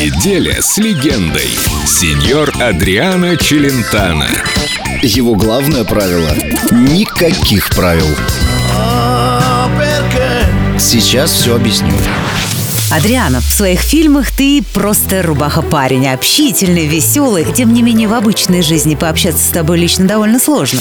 Неделя с легендой. Сеньор Адриано Челентано. Его главное правило – никаких правил. Сейчас все объясню. Адриана, в своих фильмах ты просто рубаха-парень, общительный, веселый. Тем не менее, в обычной жизни пообщаться с тобой лично довольно сложно.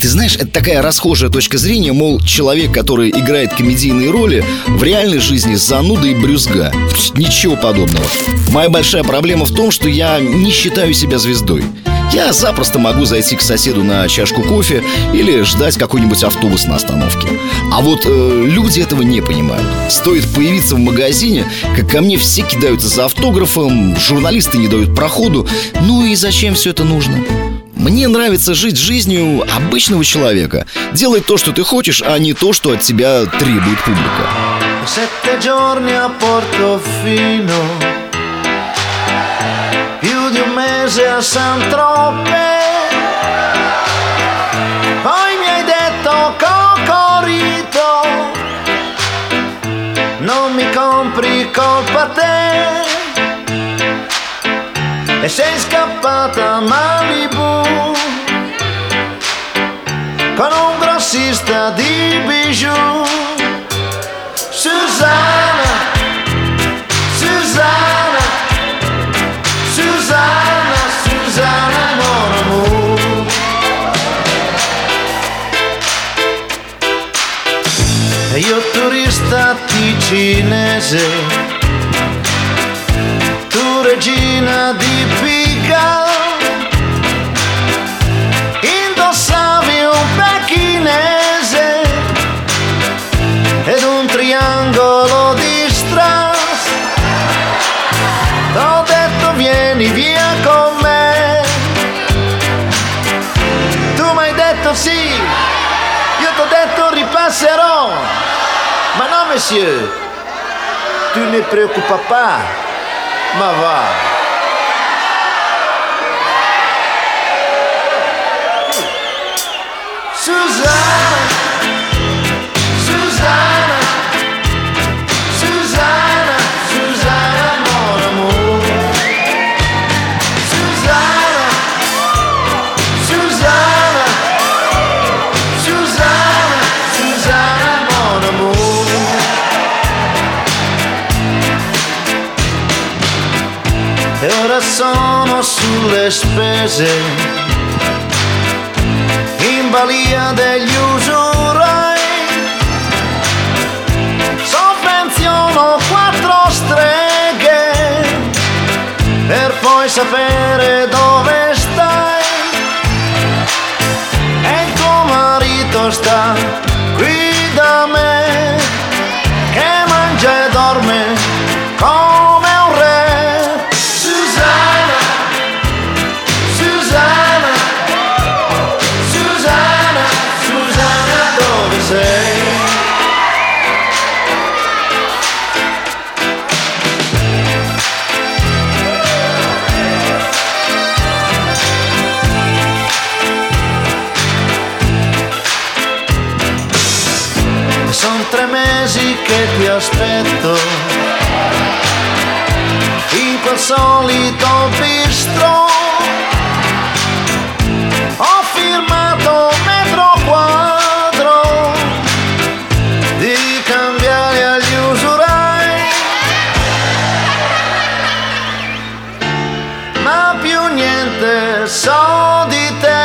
Ты знаешь, это такая расхожая точка зрения, мол, человек, который играет комедийные роли, в реальной жизни зануда и брюзга. Ничего подобного. Моя большая проблема в том, что я не считаю себя звездой. Я запросто могу зайти к соседу на чашку кофе или ждать какой-нибудь автобус на остановке. А вот э, люди этого не понимают. Стоит появиться в магазине, как ко мне все кидаются за автографом, журналисты не дают проходу. Ну и зачем все это нужно? Мне нравится жить жизнью обычного человека. Делать то, что ты хочешь, а не то, что от тебя требует публика. Mese a San Troppe. Poi mi hai detto Cocorito Non mi compri colpa te. E sei scappata a Malibu con un grossista di bijou. Susanna e io turista ticinese tu regina di Pica indossavi un pechinese ed un triangolo di strass t'ho detto vieni via con me. Tu mi detto sì. Io t'ho detto ripasserò non. Mais non, monsieur. Tu ne préoccupes pas. Ma va. Suzanne sono sulle spese in balia degli usurai. Sovvenziono quattro streghe per poi sapere dove stai. E tuo marito sta qui da me tre mesi che ti aspetto. In quel solito bistro ho firmato metro quadro di cambiare agli usurai. Ma più niente so di te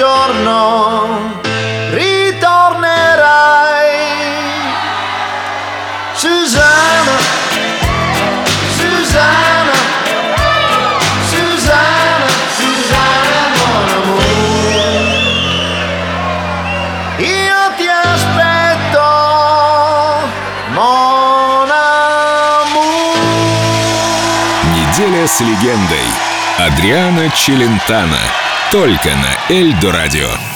giorno ritornerai Susanna Susanna Susanna Susanna mon amour Io ti aspetto mon amour Неделя с легендой. Адриано Челентано. Только на Эльдо радио.